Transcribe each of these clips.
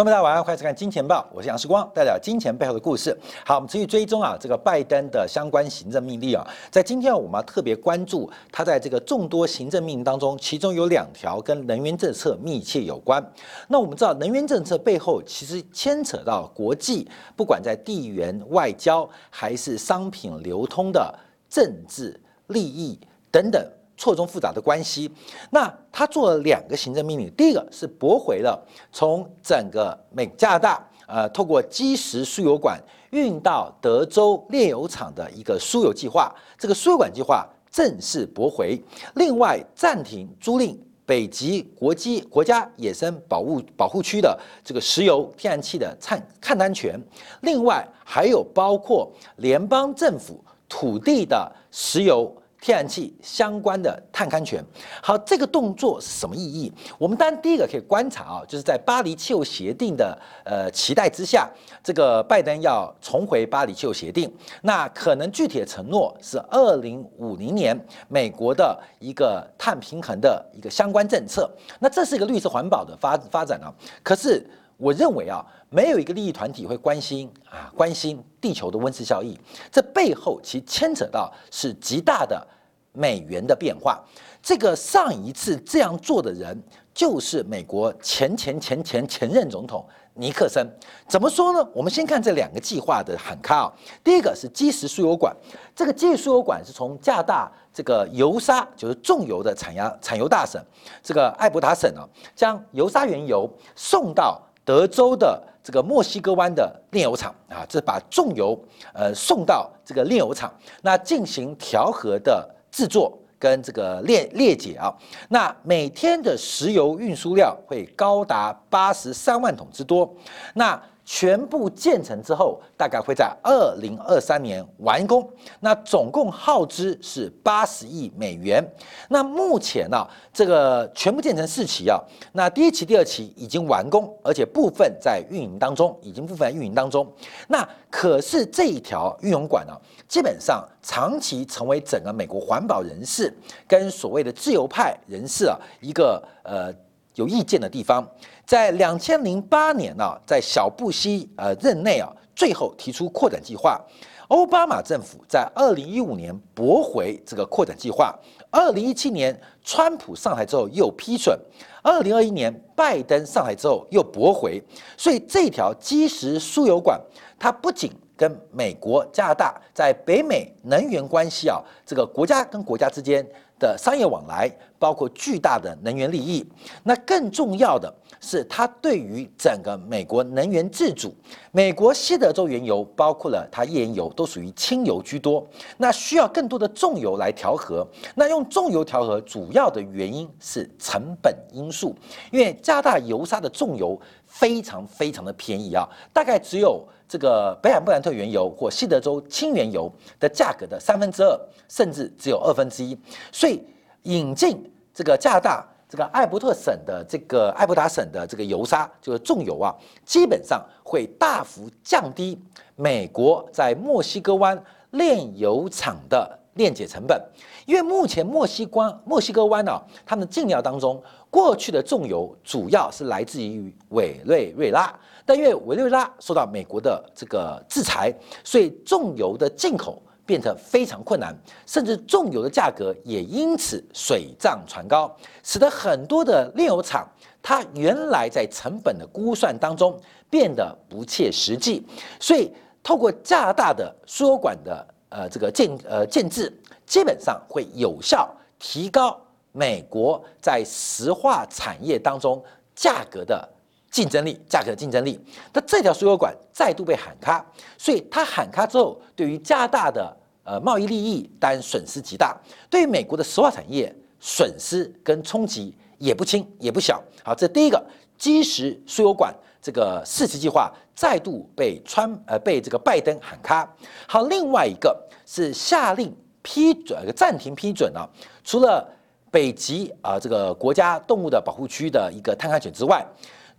观众大家晚上好，欢迎看《金钱报》，我是杨世光，带来金钱背后的故事。好，我们持续追踪啊，这个拜登的相关行政命令啊，在今天我们要特别关注他在这个众多行政命令当中，其中有两条跟能源政策密切有关。那我们知道，能源政策背后其实牵扯到国际，不管在地缘外交还是商品流通的政治利益等等。错综复杂的关系，那他做了两个行政命令，第一个是驳回了从整个美加拿大呃透过基石输油管运到德州炼油厂的一个输油计划，这个输油管计划正式驳回。另外暂停租赁北极国际国家野生保护保护区的这个石油天然气的探勘探权，另外还有包括联邦政府土地的石油。天然气相关的探勘权，好，这个动作是什么意义？我们当然第一个可以观察啊，就是在巴黎气候协定的呃期待之下，这个拜登要重回巴黎气候协定，那可能具体的承诺是二零五零年美国的一个碳平衡的一个相关政策，那这是一个绿色环保的发发展啊。可是我认为啊，没有一个利益团体会关心啊关心地球的温室效应，这背后其牵扯到是极大的。美元的变化，这个上一次这样做的人就是美国前前前前前任总统尼克森。怎么说呢？我们先看这两个计划的喊卡啊。第一个是基石输油管，这个基石输油管是从加大这个油砂，就是重油的产压产油大省这个艾伯塔省啊，将油砂原油送到德州的这个墨西哥湾的炼油厂啊，这把重油呃送到这个炼油厂，那进行调和的。制作跟这个炼裂解啊，那每天的石油运输量会高达八十三万桶之多，那。全部建成之后，大概会在二零二三年完工。那总共耗资是八十亿美元。那目前呢，这个全部建成四期啊，那第一期、第二期已经完工，而且部分在运营当中，已经部分在运营当中。那可是这一条运营管呢，基本上长期成为整个美国环保人士跟所谓的自由派人士啊一个呃。有意见的地方，在两千零八年呢，在小布希呃任内啊，最后提出扩展计划。奥巴马政府在二零一五年驳回这个扩展计划，二零一七年川普上台之后又批准，二零二一年拜登上台之后又驳回。所以这条基石输油管，它不仅跟美国、加拿大在北美能源关系啊，这个国家跟国家之间。的商业往来包括巨大的能源利益，那更重要的是，它对于整个美国能源自主。美国西德州原油包括了它页岩油，都属于轻油居多，那需要更多的重油来调和。那用重油调和，主要的原因是成本因素，因为加大油砂的重油非常非常的便宜啊，大概只有。这个北海布兰特原油或西德州轻原油的价格的三分之二，甚至只有二分之一，所以引进这个加拿大这个艾伯特省的这个艾伯达省的这个油砂，就是重油啊，基本上会大幅降低美国在墨西哥湾炼油厂的炼解成本，因为目前墨西哥墨西哥湾呢，他们进料当中过去的重油主要是来自于委内瑞拉。但因为委内瑞拉受到美国的这个制裁，所以重油的进口变得非常困难，甚至重油的价格也因此水涨船高，使得很多的炼油厂，它原来在成本的估算当中变得不切实际。所以，透过加大的输油管的呃这个建呃建制，基本上会有效提高美国在石化产业当中价格的。竞争力，价格竞争力。那这条输油管再度被喊卡，所以它喊卡之后，对于加大的呃贸易利益但损失极大，对美国的石化产业损失跟冲击也不轻也不小。好，这第一个基石输油管这个四期计划再度被川呃被这个拜登喊卡。好，另外一个是下令批准暂停批准啊，除了北极啊这个国家动物的保护区的一个探勘权之外。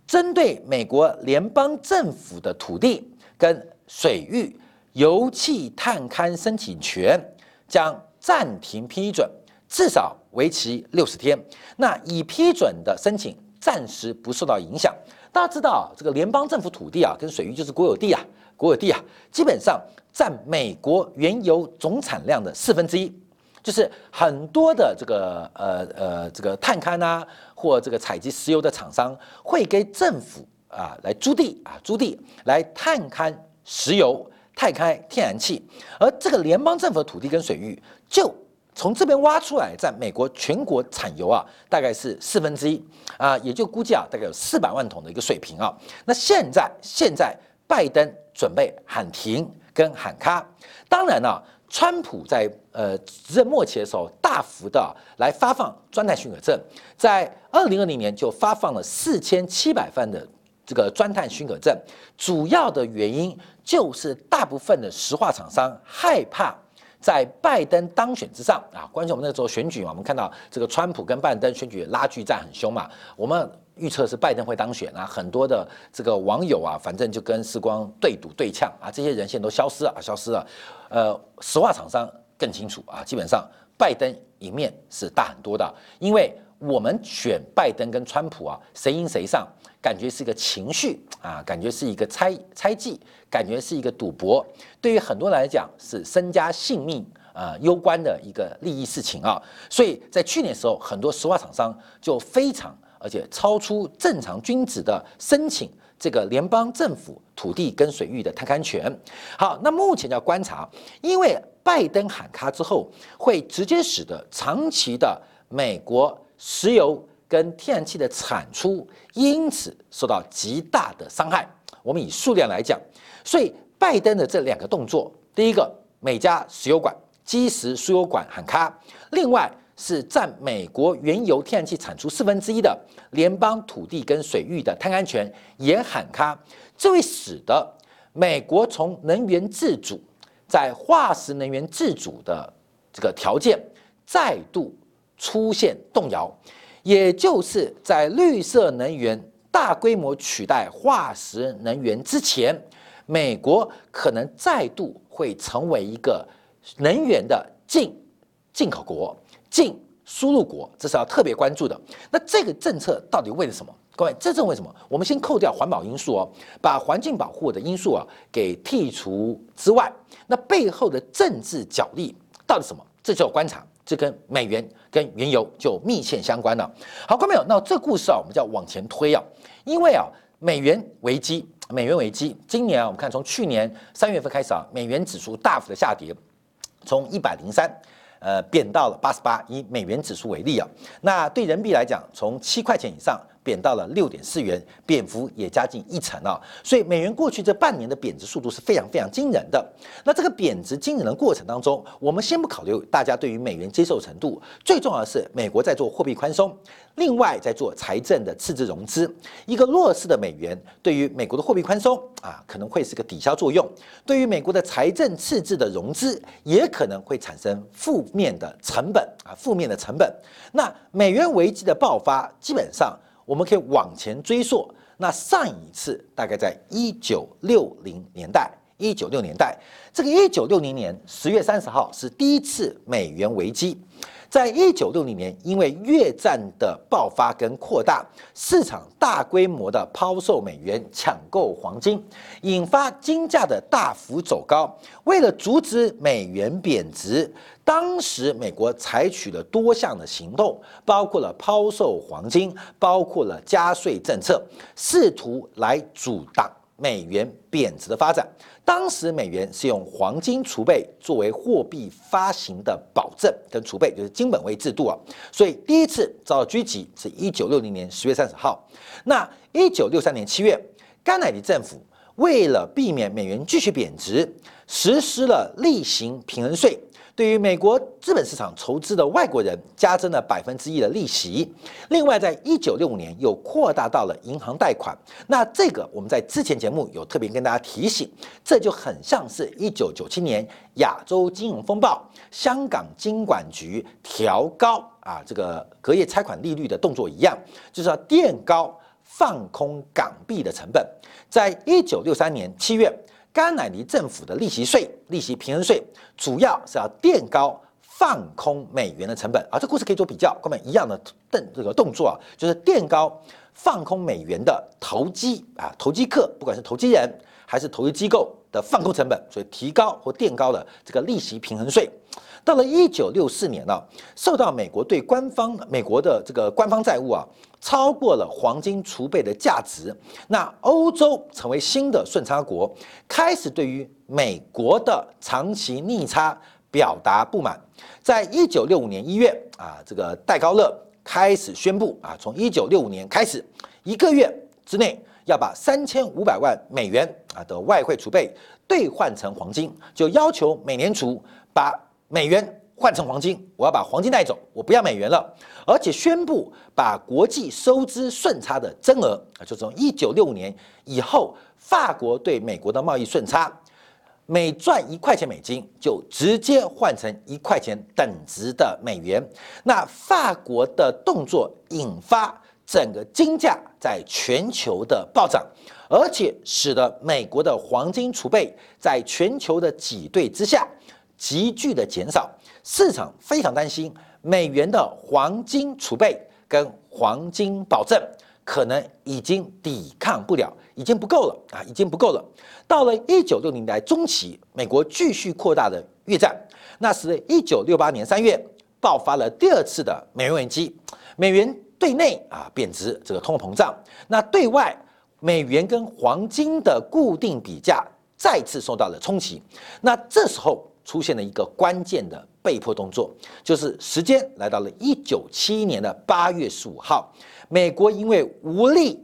针对美国联邦政府的土地跟水域油气探勘申请权将暂停批准，至少为期六十天。那已批准的申请暂时不受到影响。大家知道，这个联邦政府土地啊，跟水域就是国有地啊，国有地啊，基本上占美国原油总产量的四分之一。就是很多的这个呃呃这个探勘啊，或这个采集石油的厂商会给政府啊来租地啊租地来探勘石油、太开天然气，而这个联邦政府的土地跟水域就从这边挖出来，在美国全国产油啊大概是四分之一啊，也就估计啊大概有四百万桶的一个水平啊。那现在现在拜登准备喊停跟喊卡，当然呢。川普在呃执政末期的时候，大幅的来发放专探许可证，在二零二零年就发放了四千七百份的这个专探许可证，主要的原因就是大部分的石化厂商害怕在拜登当选之上啊，关键我们那时候选举嘛，我们看到这个川普跟拜登选举拉锯战很凶嘛，我们。预测是拜登会当选啊，很多的这个网友啊，反正就跟时光对赌对呛啊，这些人现在都消失了，消失了。呃，石化厂商更清楚啊，基本上拜登赢面是大很多的，因为我们选拜登跟川普啊，谁赢谁上，感觉是一个情绪啊，感觉是一个猜猜忌，感觉是一个赌博，对于很多人来讲是身家性命啊攸关的一个利益事情啊，所以在去年时候，很多石化厂商就非常。而且超出正常均值的申请这个联邦政府土地跟水域的探勘权。好，那目前要观察，因为拜登喊卡之后，会直接使得长期的美国石油跟天然气的产出因此受到极大的伤害。我们以数量来讲，所以拜登的这两个动作，第一个美加石油管基石输油管喊卡，另外。是占美国原油天然气产出四分之一的联邦土地跟水域的探勘权也喊卡，这会使得美国从能源自主，在化石能源自主的这个条件再度出现动摇，也就是在绿色能源大规模取代化石能源之前，美国可能再度会成为一个能源的进进口国。进输入国，这是要特别关注的。那这个政策到底为了什么？各位，这是为什么？我们先扣掉环保因素哦，把环境保护的因素啊给剔除之外，那背后的政治角力到底什么？这就要观察，这跟美元跟原油就密切相关了。好，各位朋友，那这故事啊，我们就要往前推啊，因为啊，美元危机，美元危机，今年啊，我们看从去年三月份开始啊，美元指数大幅的下跌，从一百零三。呃，贬到了八十八，以美元指数为例啊，那对人民币来讲，从七块钱以上。贬到了六点四元，贬幅也加近一成啊！所以美元过去这半年的贬值速度是非常非常惊人的。那这个贬值惊人的过程当中，我们先不考虑大家对于美元接受程度，最重要的是美国在做货币宽松，另外在做财政的赤字融资。一个弱势的美元对于美国的货币宽松啊，可能会是个抵消作用；对于美国的财政赤字的融资，也可能会产生负面的成本啊，负面的成本。那美元危机的爆发，基本上。我们可以往前追溯，那上一次大概在一九六零年代，一九六年代，这个一九六零年十月三十号是第一次美元危机。在一九六零年，因为越战的爆发跟扩大，市场大规模的抛售美元、抢购黄金，引发金价的大幅走高。为了阻止美元贬值，当时美国采取了多项的行动，包括了抛售黄金，包括了加税政策，试图来阻挡美元贬值的发展。当时美元是用黄金储备作为货币发行的保证跟储备，就是金本位制度啊，所以第一次遭到狙击是一九六零年十月三十号。那一九六三年七月，甘乃迪政府为了避免美元继续贬值，实施了例行平衡税。对于美国资本市场筹资的外国人，加征了百分之一的利息。另外，在一九六五年又扩大到了银行贷款。那这个我们在之前节目有特别跟大家提醒，这就很像是一九九七年亚洲金融风暴，香港金管局调高啊这个隔夜拆款利率的动作一样，就是要垫高放空港币的成本。在一九六三年七月。甘乃迪政府的利息税、利息平衡税，主要是要垫高放空美元的成本啊，这故事可以做比较，根本一样的动这个动作啊，就是垫高放空美元的投机啊，投机客不管是投机人还是投资机构的放空成本，所以提高或垫高了这个利息平衡税。到了一九六四年呢，受到美国对官方美国的这个官方债务啊超过了黄金储备的价值，那欧洲成为新的顺差国，开始对于美国的长期逆差表达不满。在一九六五年一月啊，这个戴高乐开始宣布啊，从一九六五年开始一个月之内要把三千五百万美元啊的外汇储备兑换成黄金，就要求美联储把。美元换成黄金，我要把黄金带走，我不要美元了，而且宣布把国际收支顺差的增额啊，就从一九六五年以后，法国对美国的贸易顺差，每赚一块钱美金就直接换成一块钱等值的美元。那法国的动作引发整个金价在全球的暴涨，而且使得美国的黄金储备在全球的挤兑之下。急剧的减少，市场非常担心美元的黄金储备跟黄金保证可能已经抵抗不了，已经不够了啊，已经不够了。到了一九六零年代中期，美国继续扩大的越战，那是一九六八年三月爆发了第二次的美元危机，美元对内啊贬值，这个通货膨胀，那对外美元跟黄金的固定比价再次受到了冲击，那这时候。出现了一个关键的被迫动作，就是时间来到了一九七一年的八月十五号，美国因为无力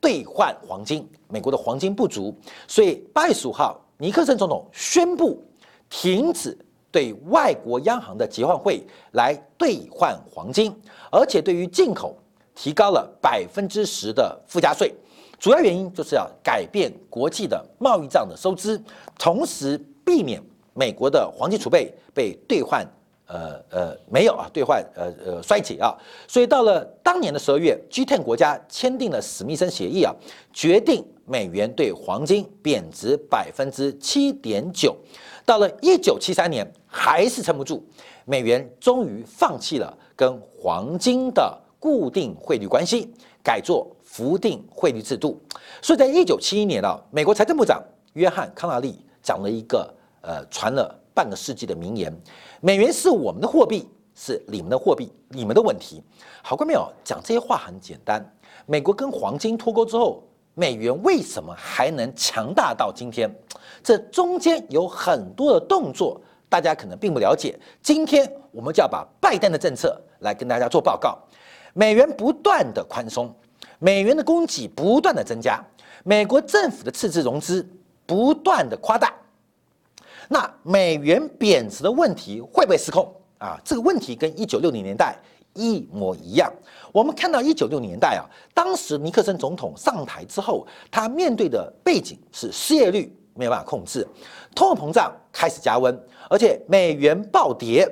兑换黄金，美国的黄金不足，所以八月十五号，尼克森总统宣布停止对外国央行的结换会来兑换黄金，而且对于进口提高了百分之十的附加税，主要原因就是要改变国际的贸易账的收支，同时避免。美国的黄金储备被兑换，呃呃，没有啊，兑换呃呃衰竭啊，所以到了当年的十二月，G10 国家签订了史密森协议啊，决定美元对黄金贬值百分之七点九。到了一九七三年，还是撑不住，美元终于放弃了跟黄金的固定汇率关系，改做浮定汇率制度。所以在一九七一年啊，美国财政部长约翰康纳利讲了一个。呃，传了半个世纪的名言：美元是我们的货币，是你们的货币，你们的问题。好过没有？讲这些话很简单。美国跟黄金脱钩之后，美元为什么还能强大到今天？这中间有很多的动作，大家可能并不了解。今天我们就要把拜登的政策来跟大家做报告。美元不断的宽松，美元的供给不断的增加，美国政府的赤字融资不断的夸大。那美元贬值的问题会不会失控啊？这个问题跟一九六零年代一模一样。我们看到一九六零年代啊，当时尼克森总统上台之后，他面对的背景是失业率没有办法控制，通货膨胀开始加温，而且美元暴跌。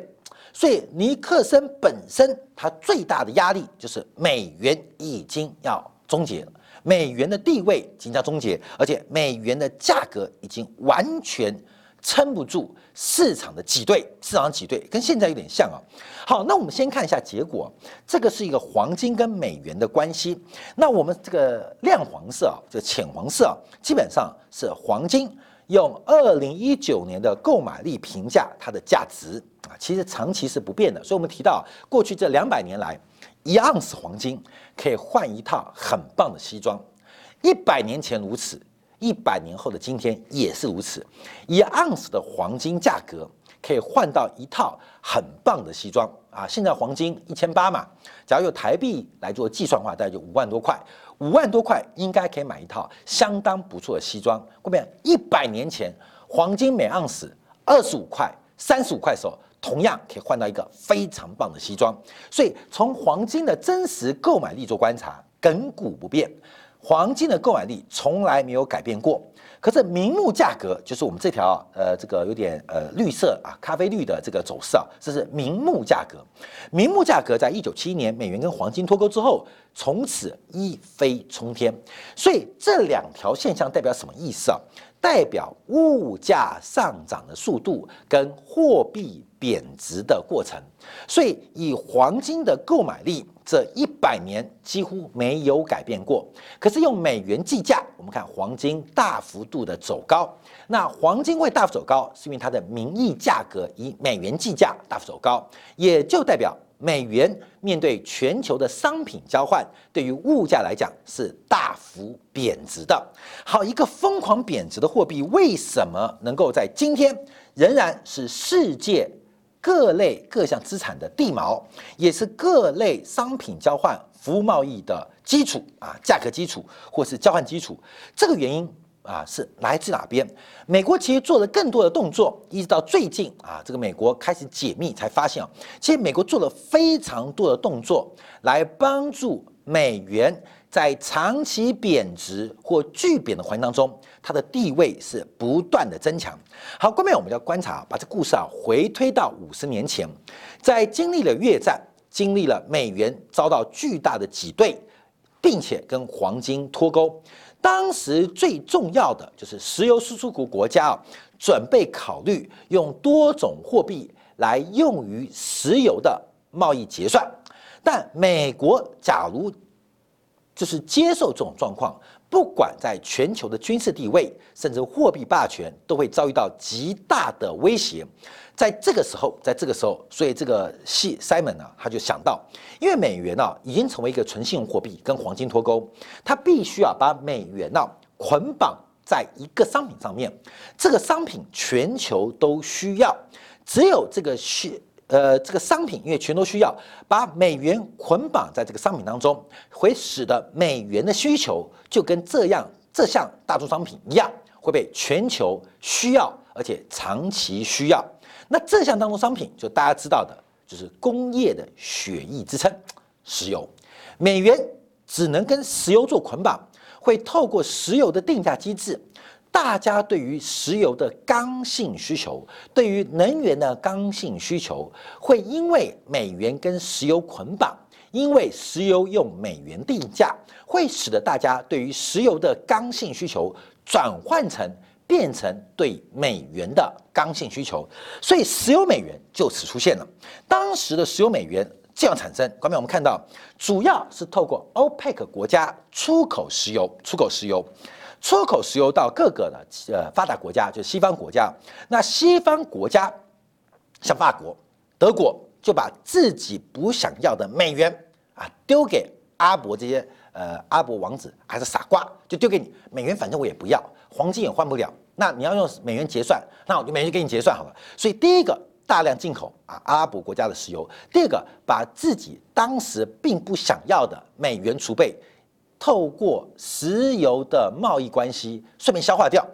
所以尼克森本身他最大的压力就是美元已经要终结了，美元的地位即将终结，而且美元的价格已经完全。撑不住市场的挤兑，市场挤兑跟现在有点像啊。好，那我们先看一下结果，这个是一个黄金跟美元的关系。那我们这个亮黄色啊，这浅黄色啊，基本上是黄金用二零一九年的购买力评价它的价值啊，其实长期是不变的。所以我们提到过去这两百年来，一盎司黄金可以换一套很棒的西装，一百年前如此。一百年后的今天也是如此，一盎司的黄金价格可以换到一套很棒的西装啊！现在黄金一千八嘛，假如用台币来做计算的话，大概就五万多块，五万多块应该可以买一套相当不错的西装。后面一百年前黄金每盎司二十五块、三十五块的时候，同样可以换到一个非常棒的西装。所以从黄金的真实购买力做观察，亘古不变。黄金的购买力从来没有改变过，可是明目价格就是我们这条呃这个有点呃绿色啊咖啡绿的这个走势啊，这是明目价格。明目价格在一九七一年美元跟黄金脱钩之后，从此一飞冲天。所以这两条现象代表什么意思啊？代表物价上涨的速度跟货币贬值的过程，所以以黄金的购买力，这一百年几乎没有改变过。可是用美元计价，我们看黄金大幅度的走高。那黄金会大幅走高，是因为它的名义价格以美元计价大幅走高，也就代表美元面对全球的商品交换，对于物价来讲是大幅贬值的。好，一个疯狂贬值的货币，为什么能够在今天仍然是世界？各类各项资产的地锚，也是各类商品交换、服务贸易的基础啊，价格基础或是交换基础。这个原因啊，是来自哪边？美国其实做了更多的动作，一直到最近啊，这个美国开始解密才发现啊，其实美国做了非常多的动作来帮助美元。在长期贬值或巨贬的环境当中，它的地位是不断的增强。好，后面我们要观察，把这故事啊回推到五十年前，在经历了越战，经历了美元遭到巨大的挤兑，并且跟黄金脱钩。当时最重要的就是石油输出国国家啊，准备考虑用多种货币来用于石油的贸易结算。但美国假如就是接受这种状况，不管在全球的军事地位，甚至货币霸权，都会遭遇到极大的威胁。在这个时候，在这个时候，所以这个西 Simon 呢，他就想到，因为美元呢已经成为一个纯信用货币，跟黄金脱钩，他必须要把美元呢捆绑在一个商品上面，这个商品全球都需要，只有这个需。呃，这个商品因为全都需要把美元捆绑在这个商品当中，会使得美元的需求就跟这样这项大宗商品一样，会被全球需要，而且长期需要。那这项当中商品就大家知道的，就是工业的血液支撑，石油。美元只能跟石油做捆绑，会透过石油的定价机制。大家对于石油的刚性需求，对于能源的刚性需求，会因为美元跟石油捆绑，因为石油用美元定价，会使得大家对于石油的刚性需求转换成变成对美元的刚性需求，所以石油美元就此出现了。当时的石油美元这样产生，刚才我们看到，主要是透过 OPEC 国家出口石油，出口石油。出口石油到各个的呃发达国家，就是西方国家。那西方国家像法国、德国，就把自己不想要的美元啊丢给阿伯这些呃阿伯王子，还是傻瓜，就丢给你美元，反正我也不要，黄金也换不了。那你要用美元结算，那我就美元给你结算好了。所以第一个大量进口啊阿拉伯国家的石油，第二个把自己当时并不想要的美元储备。透过石油的贸易关系顺便消化掉，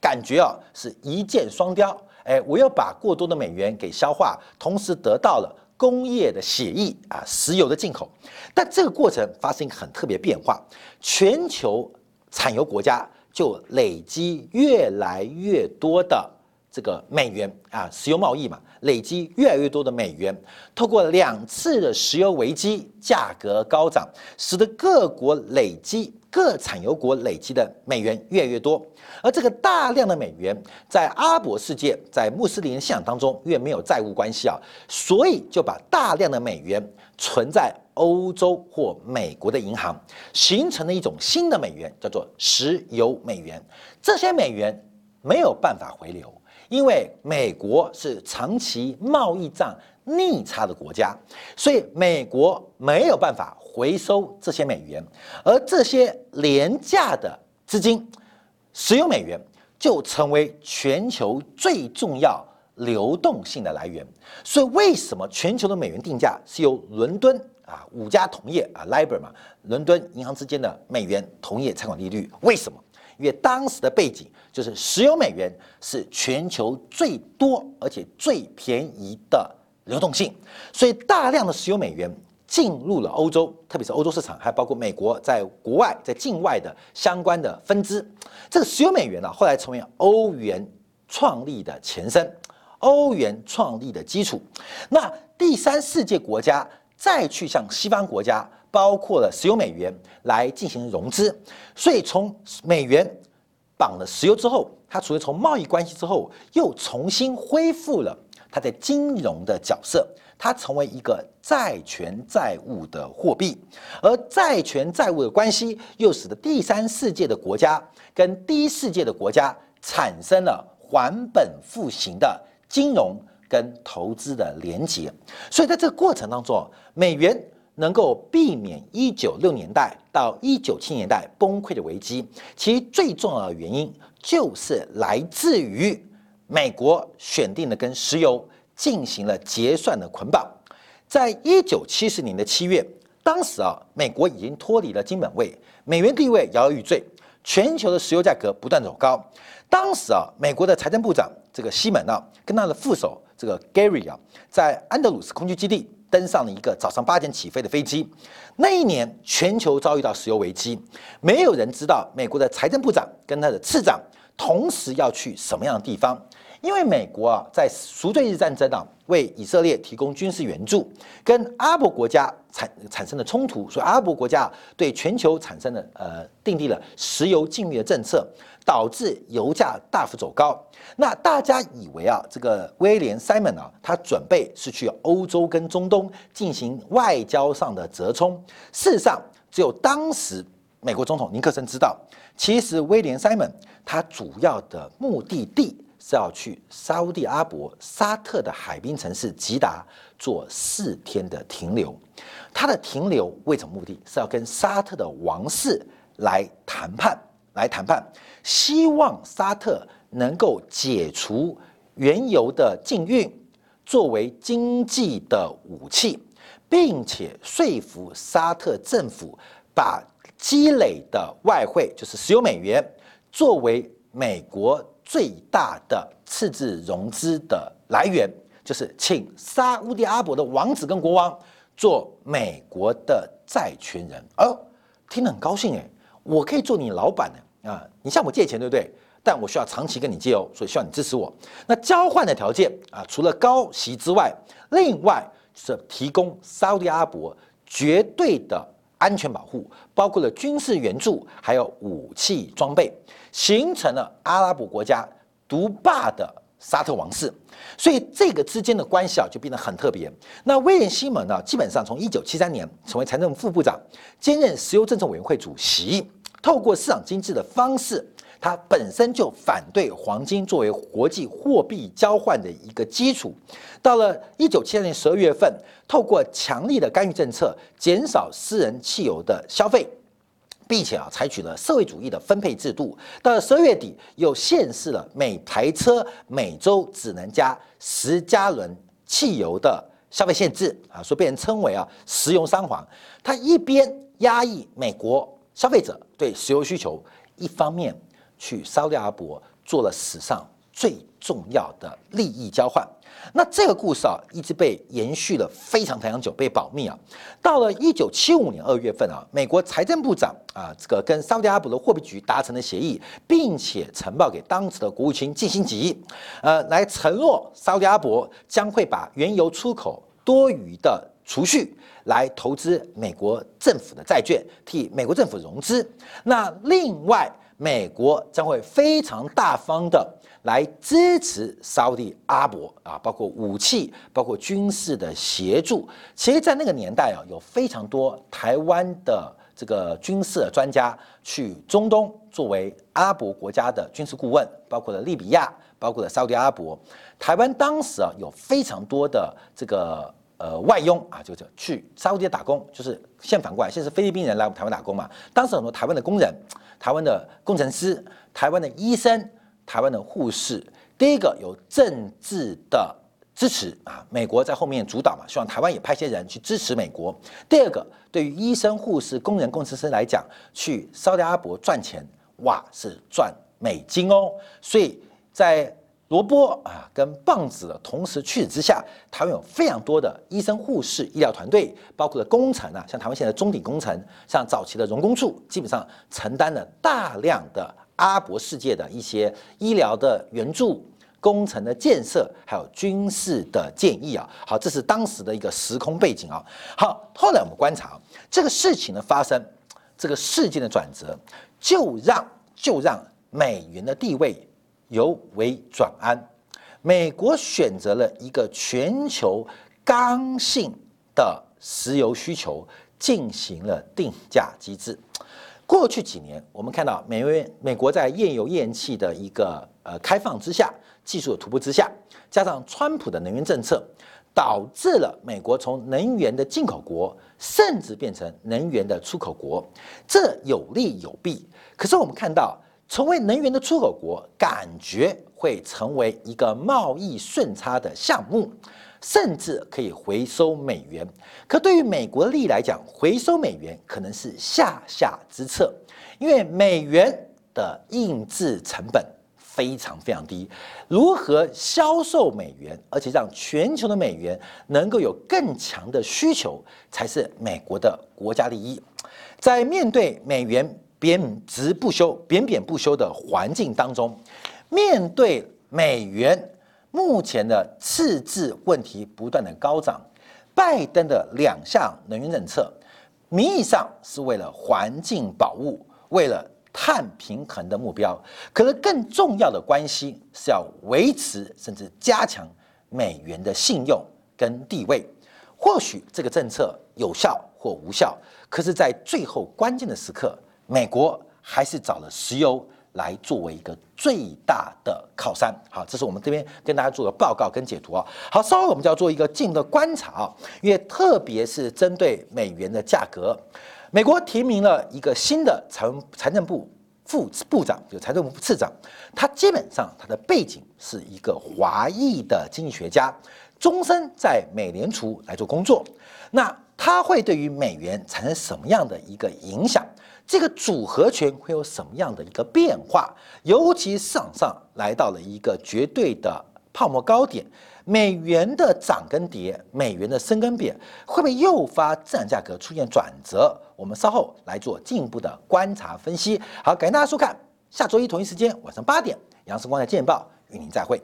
感觉啊是一箭双雕。哎，我又把过多的美元给消化，同时得到了工业的血液啊，石油的进口。但这个过程发生一个很特别变化，全球产油国家就累积越来越多的。这个美元啊，石油贸易嘛，累积越来越多的美元，透过两次的石油危机，价格高涨，使得各国累积各产油国累积的美元越来越多。而这个大量的美元，在阿拉伯世界，在穆斯林信仰当中，越没有债务关系啊，所以就把大量的美元存在欧洲或美国的银行，形成了一种新的美元，叫做石油美元。这些美元没有办法回流。因为美国是长期贸易账逆差的国家，所以美国没有办法回收这些美元，而这些廉价的资金，石油美元就成为全球最重要流动性的来源。所以，为什么全球的美元定价是由伦敦啊五家同业啊 LIBOR 嘛，伦敦银行之间的美元同业参考利率？为什么？因为当时的背景就是石油美元是全球最多而且最便宜的流动性，所以大量的石油美元进入了欧洲，特别是欧洲市场，还包括美国在国外在境外的相关的分支。这个石油美元呢，后来成为欧元创立的前身，欧元创立的基础。那第三世界国家再去向西方国家。包括了石油美元来进行融资，所以从美元绑了石油之后，它除了从贸易关系之后，又重新恢复了它在金融的角色，它成为一个债权债务的货币，而债权债务的关系又使得第三世界的国家跟第一世界的国家产生了还本付行的金融跟投资的连结。所以在这个过程当中，美元能够避免一九六年代到一九七年代崩溃的危机，其最重要的原因就是来自于。美国选定了跟石油进行了结算的捆绑，在一九七四年的七月，当时啊，美国已经脱离了金本位，美元地位摇摇欲坠，全球的石油价格不断走高。当时啊，美国的财政部长这个西门啊，跟他的副手这个 Gary 啊，在安德鲁斯空军基地登上了一个早上八点起飞的飞机。那一年，全球遭遇到石油危机，没有人知道美国的财政部长跟他的次长同时要去什么样的地方。因为美国啊，在赎罪日战争啊，为以色列提供军事援助，跟阿拉伯国家产产生了冲突，所以阿拉伯国家对全球产生了呃，订立了石油禁运的政策，导致油价大幅走高。那大家以为啊，这个威廉 Simon 啊，他准备是去欧洲跟中东进行外交上的折冲。事实上，只有当时美国总统尼克森知道，其实威廉 Simon 他主要的目的地。是要去沙地阿伯沙特的海滨城市吉达做四天的停留，他的停留为什么目的？是要跟沙特的王室来谈判，来谈判，希望沙特能够解除原油的禁运，作为经济的武器，并且说服沙特政府把积累的外汇，就是石油美元，作为美国。最大的赤字融资的来源，就是请沙乌地阿伯的王子跟国王做美国的债权人。哦，听得很高兴诶，我可以做你老板呢啊！你向我借钱对不对？但我需要长期跟你借哦，所以需要你支持我。那交换的条件啊，除了高息之外，另外是提供沙乌地阿伯绝对的安全保护，包括了军事援助，还有武器装备。形成了阿拉伯国家独霸的沙特王室，所以这个之间的关系啊就变得很特别。那威廉西蒙呢，基本上从一九七三年成为财政副部长，兼任石油政策委员会主席，透过市场经济的方式，他本身就反对黄金作为国际货币交换的一个基础。到了一九七三年十二月份，透过强力的干预政策，减少私人汽油的消费。并且啊，采取了社会主义的分配制度。到了十二月底，又限制了每台车每周只能加十加仑汽油的消费限制啊，所以被人称为啊“石油三皇”。他一边压抑美国消费者对石油需求，一方面去沙特阿拉伯做了史上最重要的利益交换。那这个故事啊，一直被延续了非常非常久，被保密啊。到了一九七五年二月份啊，美国财政部长啊，这个跟沙特阿拉伯的货币局达成了协议，并且呈报给当时的国务卿季辛吉，呃，来承诺沙特阿拉伯将会把原油出口多余的储蓄来投资美国政府的债券，替美国政府融资。那另外，美国将会非常大方的。来支持沙地阿伯啊，包括武器、包括军事的协助。其实，在那个年代啊，有非常多台湾的这个军事专家去中东作为阿伯国家的军事顾问，包括了利比亚，包括了沙地阿伯。台湾当时啊，有非常多的这个呃外佣啊，就是去沙地打工，就是现反过来，现在是菲律宾人来我们台湾打工嘛。当时很多台湾的工人、台湾的工程师、台湾的医生。台湾的护士，第一个有政治的支持啊，美国在后面主导嘛，希望台湾也派些人去支持美国。第二个，对于医生、护士、工人、工程师来讲，去沙特阿拉伯赚钱，哇，是赚美金哦。所以在萝卜啊跟棒子的同时驱使之下，台湾有非常多的医生、护士、医疗团队，包括了工程啊，像台湾现在中鼎工程，像早期的荣工处，基本上承担了大量的。阿拉伯世界的一些医疗的援助、工程的建设，还有军事的建议啊，好，这是当时的一个时空背景啊。好，后来我们观察这个事情的发生，这个事件的转折，就让就让美元的地位由为转安，美国选择了一个全球刚性的石油需求，进行了定价机制。过去几年，我们看到美元美国在页油页岩气的一个呃开放之下，技术的突破之下，加上川普的能源政策，导致了美国从能源的进口国，甚至变成能源的出口国。这有利有弊。可是我们看到，成为能源的出口国，感觉会成为一个贸易顺差的项目。甚至可以回收美元，可对于美国利益来讲，回收美元可能是下下之策，因为美元的印制成本非常非常低，如何销售美元，而且让全球的美元能够有更强的需求，才是美国的国家利益。在面对美元贬值不休、贬贬不休的环境当中，面对美元。目前的赤字问题不断的高涨，拜登的两项能源政策，名义上是为了环境保护，为了碳平衡的目标，可是更重要的关系是要维持甚至加强美元的信用跟地位。或许这个政策有效或无效，可是，在最后关键的时刻，美国还是找了石油。来作为一个最大的靠山，好，这是我们这边跟大家做个报告跟解读啊。好，稍后我们就要做一个进的观察啊，因为特别是针对美元的价格，美国提名了一个新的财财政部副部长，就财政部次长，他基本上他的背景是一个华裔的经济学家，终身在美联储来做工作，那他会对于美元产生什么样的一个影响？这个组合拳会有什么样的一个变化？尤其市场上来到了一个绝对的泡沫高点，美元的涨跟跌，美元的升跟贬，会不会诱发自然价格出现转折？我们稍后来做进一步的观察分析。好，感谢大家收看，下周一同一时间晚上八点，杨世光的见报与您再会。